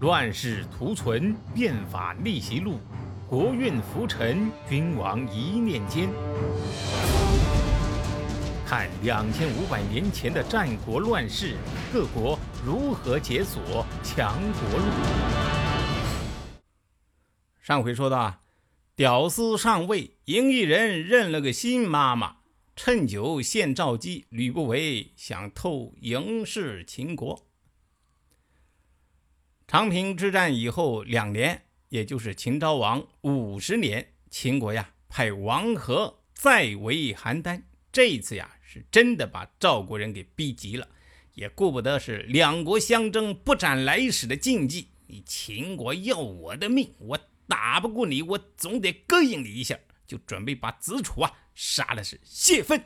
乱世图存，变法逆袭录，国运浮沉，君王一念间。看两千五百年前的战国乱世，各国如何解锁强国路。上回说到，屌丝上位，赢异人认了个新妈妈，趁酒献赵姬，吕不韦想透嬴氏秦国。长平之战以后两年，也就是秦昭王五十年，秦国呀派王和再围邯郸。这一次呀，是真的把赵国人给逼急了，也顾不得是两国相争不斩来使的禁忌。你秦国要我的命，我打不过你，我总得膈应你一下，就准备把子楚啊杀的是泄愤。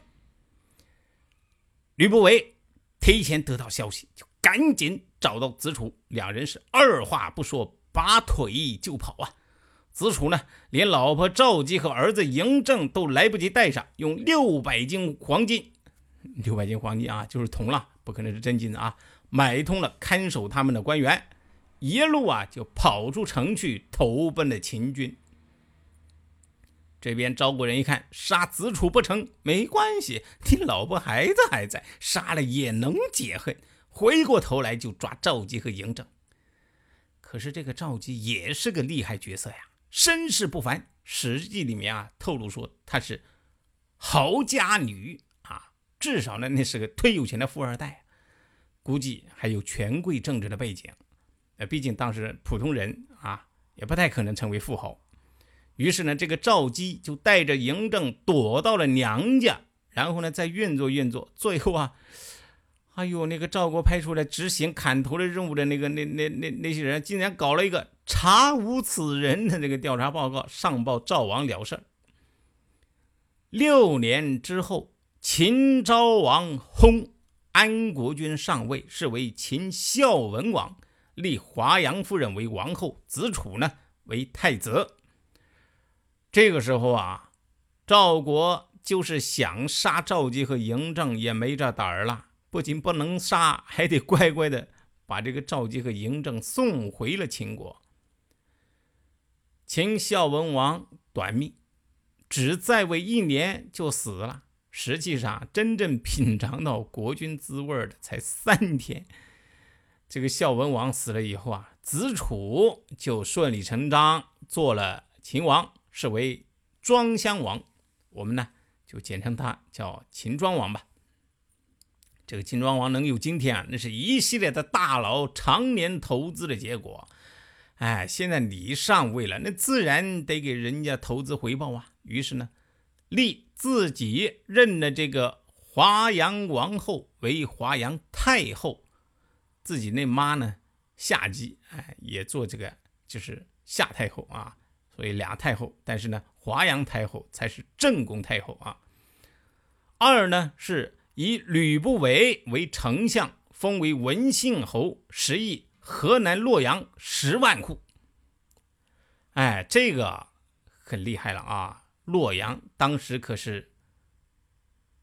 吕不韦提前得到消息，就赶紧。找到子楚，两人是二话不说，拔腿就跑啊！子楚呢，连老婆赵姬和儿子嬴政都来不及带上，用六百斤黄金，六百斤黄金啊，就是铜了，不可能是真金的啊！买通了看守他们的官员，一路啊就跑出城去，投奔了秦军。这边赵国人一看，杀子楚不成，没关系，你老婆孩子还在，杀了也能解恨。回过头来就抓赵姬和嬴政，可是这个赵姬也是个厉害角色呀，身世不凡。《史记》里面啊透露说她是豪家女啊，至少呢那是个忒有钱的富二代，估计还有权贵政治的背景。呃，毕竟当时普通人啊也不太可能成为富豪。于是呢，这个赵姬就带着嬴政躲到了娘家，然后呢再运作运作，最后啊。哎呦，那个赵国派出来执行砍头的任务的那个那那那那些人，竟然搞了一个查无此人的这个调查报告，上报赵王了事。六年之后，秦昭王薨，安国君上位，是为秦孝文王，立华阳夫人为王后，子楚呢为太子。这个时候啊，赵国就是想杀赵姬和嬴政，也没这胆儿了。不仅不能杀，还得乖乖的把这个赵姬和嬴政送回了秦国。秦孝文王短命，只在位一年就死了。实际上，真正品尝到国君滋味的才三天。这个孝文王死了以后啊，子楚就顺理成章做了秦王，是为庄襄王。我们呢就简称他叫秦庄王吧。这个秦庄王能有今天啊，那是一系列的大佬常年投资的结果。哎，现在你上位了，那自然得给人家投资回报啊。于是呢，立自己认了这个华阳王后为华阳太后，自己那妈呢夏姬，哎，也做这个就是夏太后啊。所以俩太后，但是呢，华阳太后才是正宫太后啊。二呢是。以吕不韦为丞相，封为文信侯，食邑河南洛阳十万户。哎，这个很厉害了啊！洛阳当时可是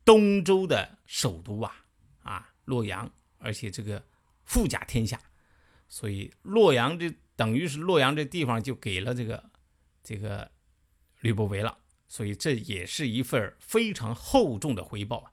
东周的首都啊，啊，洛阳，而且这个富甲天下，所以洛阳这等于是洛阳这地方就给了这个这个吕不韦了，所以这也是一份非常厚重的回报啊。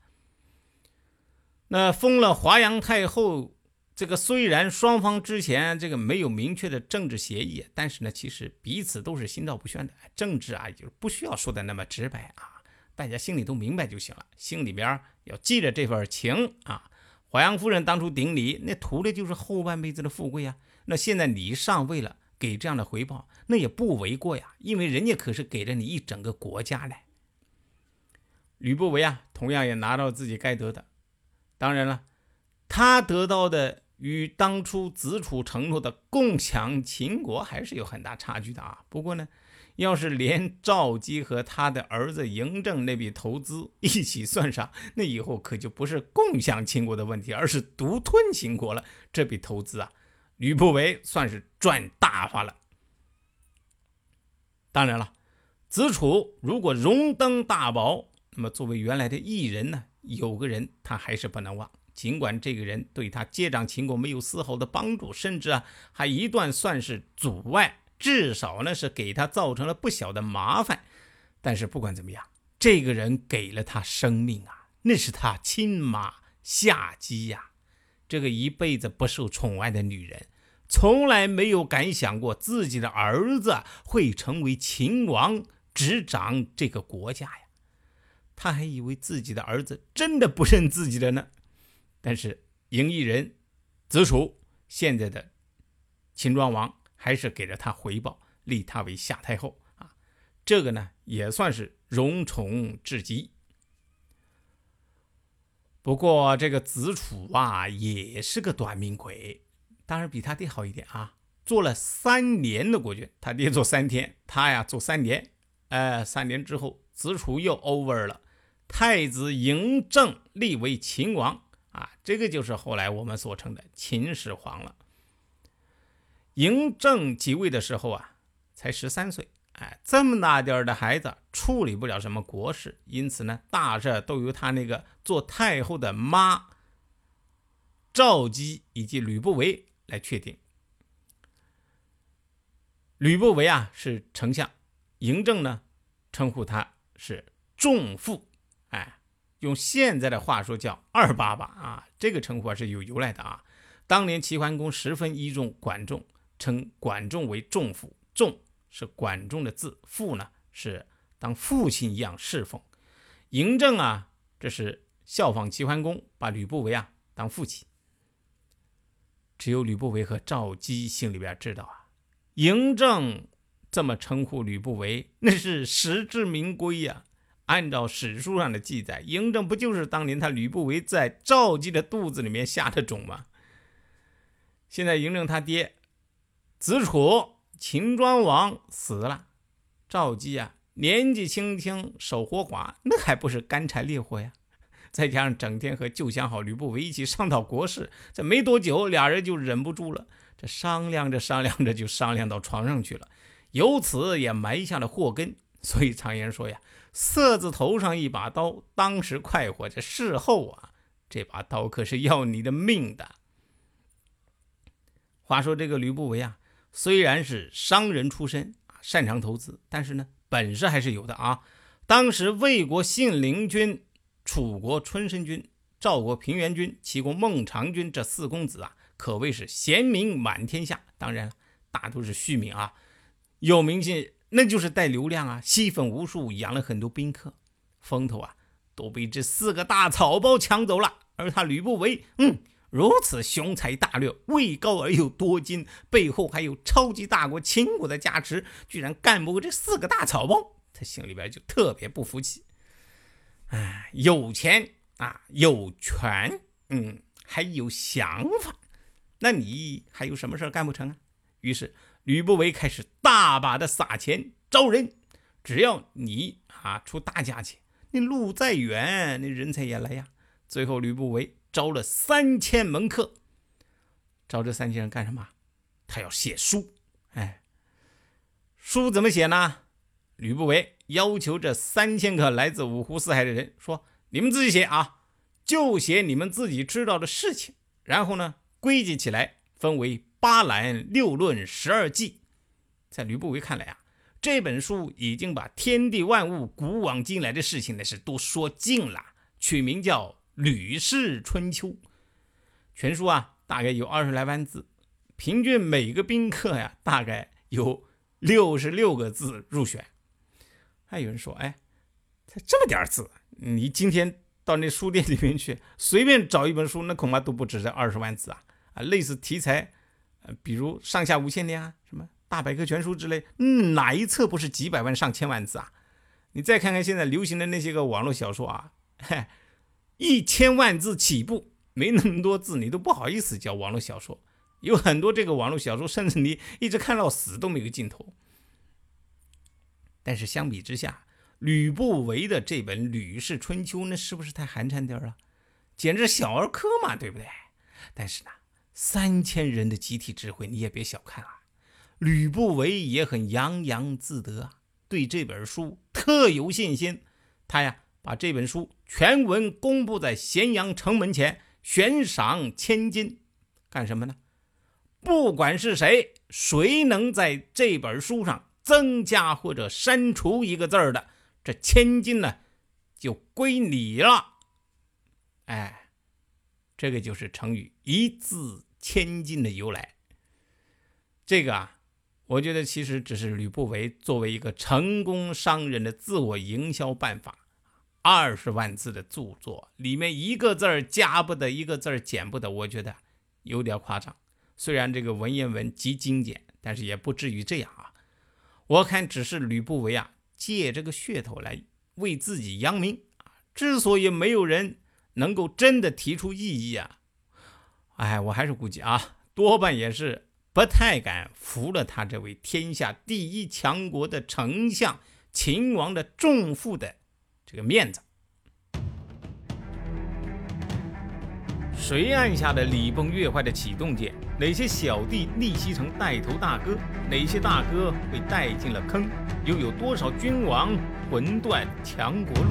那封了华阳太后，这个虽然双方之前这个没有明确的政治协议，但是呢，其实彼此都是心照不宣的。政治啊，就是不需要说的那么直白啊，大家心里都明白就行了。心里边要记着这份情啊。华阳夫人当初顶礼，那图的就是后半辈子的富贵啊。那现在你上位了，给这样的回报，那也不为过呀。因为人家可是给了你一整个国家嘞。吕不韦啊，同样也拿到自己该得的。当然了，他得到的与当初子楚承诺的共享秦国还是有很大差距的啊。不过呢，要是连赵姬和他的儿子嬴政那笔投资一起算上，那以后可就不是共享秦国的问题，而是独吞秦国了。这笔投资啊，吕不韦算是赚大发了。当然了，子楚如果荣登大宝，那么作为原来的异人呢？有个人他还是不能忘，尽管这个人对他接掌秦国没有丝毫的帮助，甚至啊还一段算是阻碍，至少呢是给他造成了不小的麻烦。但是不管怎么样，这个人给了他生命啊，那是他亲妈下姬呀。这个一辈子不受宠爱的女人，从来没有敢想过自己的儿子会成为秦王，执掌这个国家呀。他还以为自己的儿子真的不认自己了呢。但是嬴异人子楚现在的秦庄王还是给了他回报，立他为夏太后啊。这个呢也算是荣宠至极。不过这个子楚啊，也是个短命鬼，当然比他爹好一点啊。做了三年的国君，他爹做三天，他呀做三年。哎，三年之后，子楚又 over 了，太子嬴政立为秦王啊，这个就是后来我们所称的秦始皇了。嬴政即位的时候啊，才十三岁。哎，这么大点儿的孩子处理不了什么国事，因此呢，大事都由他那个做太后的妈赵姬以及吕不韦来确定。吕不韦啊是丞相，嬴政呢称呼他是仲父，用现在的话说叫二爸爸啊，这个称呼啊是有由来的啊。当年齐桓公十分倚重管仲，称管仲为仲父，仲。是管仲的字，父呢是当父亲一样侍奉。嬴政啊，这是效仿齐桓公，把吕不韦啊当父亲。只有吕不韦和赵姬心里边知道啊，嬴政这么称呼吕不韦，那是实至名归呀。按照史书上的记载，嬴政不就是当年他吕不韦在赵姬的肚子里面下的种吗？现在嬴政他爹子楚。秦庄王死了，赵姬啊年纪轻轻守活寡，那还不是干柴烈火呀？再加上整天和旧相好吕不韦一起商讨国事，这没多久俩人就忍不住了，这商量着商量着就商量到床上去了，由此也埋下了祸根。所以常言说呀，色字头上一把刀，当时快活，这事后啊，这把刀可是要你的命的。话说这个吕不韦啊。虽然是商人出身擅长投资，但是呢，本事还是有的啊。当时魏国信陵君、楚国春申君、赵国平原君、齐国孟尝君这四公子啊，可谓是贤名满天下。当然，大都是虚名啊。有名气那就是带流量啊，吸粉无数，养了很多宾客，风头啊都被这四个大草包抢走了。而他吕不韦，嗯。如此雄才大略，位高而又多金，背后还有超级大国秦国的加持，居然干不过这四个大草包，他心里边就特别不服气。哎，有钱啊，有权，嗯，还有想法，那你还有什么事干不成啊？于是吕不韦开始大把的撒钱招人，只要你啊出大价钱，你路再远，那人才也来呀。最后吕不韦。招了三千门客，招这三千人干什么？他要写书。哎，书怎么写呢？吕不韦要求这三千个来自五湖四海的人说：“你们自己写啊，就写你们自己知道的事情，然后呢，归集起来，分为八览、六论、十二记。”在吕不韦看来啊，这本书已经把天地万物、古往今来的事情呢是都说尽了，取名叫。《吕氏春秋》全书啊，大概有二十来万字，平均每个宾客呀，大概有六十六个字入选。还有人说，哎，才这么点字，你今天到那书店里面去，随便找一本书，那恐怕都不止这二十万字啊！啊，类似题材，比如《上下五千年》啊，什么《大百科全书》之类，嗯，哪一册不是几百万、上千万字啊？你再看看现在流行的那些个网络小说啊，一千万字起步，没那么多字，你都不好意思叫网络小说。有很多这个网络小说，甚至你一直看到死都没有尽头。但是相比之下，吕不韦的这本《吕氏春秋》，那是不是太寒碜点儿了？简直小儿科嘛，对不对？但是呢，三千人的集体智慧，你也别小看啊。吕不韦也很洋洋自得啊，对这本书特有信心。他呀。把这本书全文公布在咸阳城门前，悬赏千金，干什么呢？不管是谁，谁能在这本书上增加或者删除一个字儿的，这千金呢就归你了。哎，这个就是成语“一字千金”的由来。这个啊，我觉得其实只是吕不韦作为一个成功商人的自我营销办法。二十万字的著作里面一个字儿加不得，一个字儿减不得，我觉得有点夸张。虽然这个文言文极精简，但是也不至于这样啊。我看只是吕不韦啊，借这个噱头来为自己扬名。之所以没有人能够真的提出异议啊，哎，我还是估计啊，多半也是不太敢服了他这位天下第一强国的丞相秦王的重负的。这个面子，谁按下了礼崩乐坏的启动键？哪些小弟逆袭成带头大哥？哪些大哥被带进了坑？又有多少君王魂断强国路？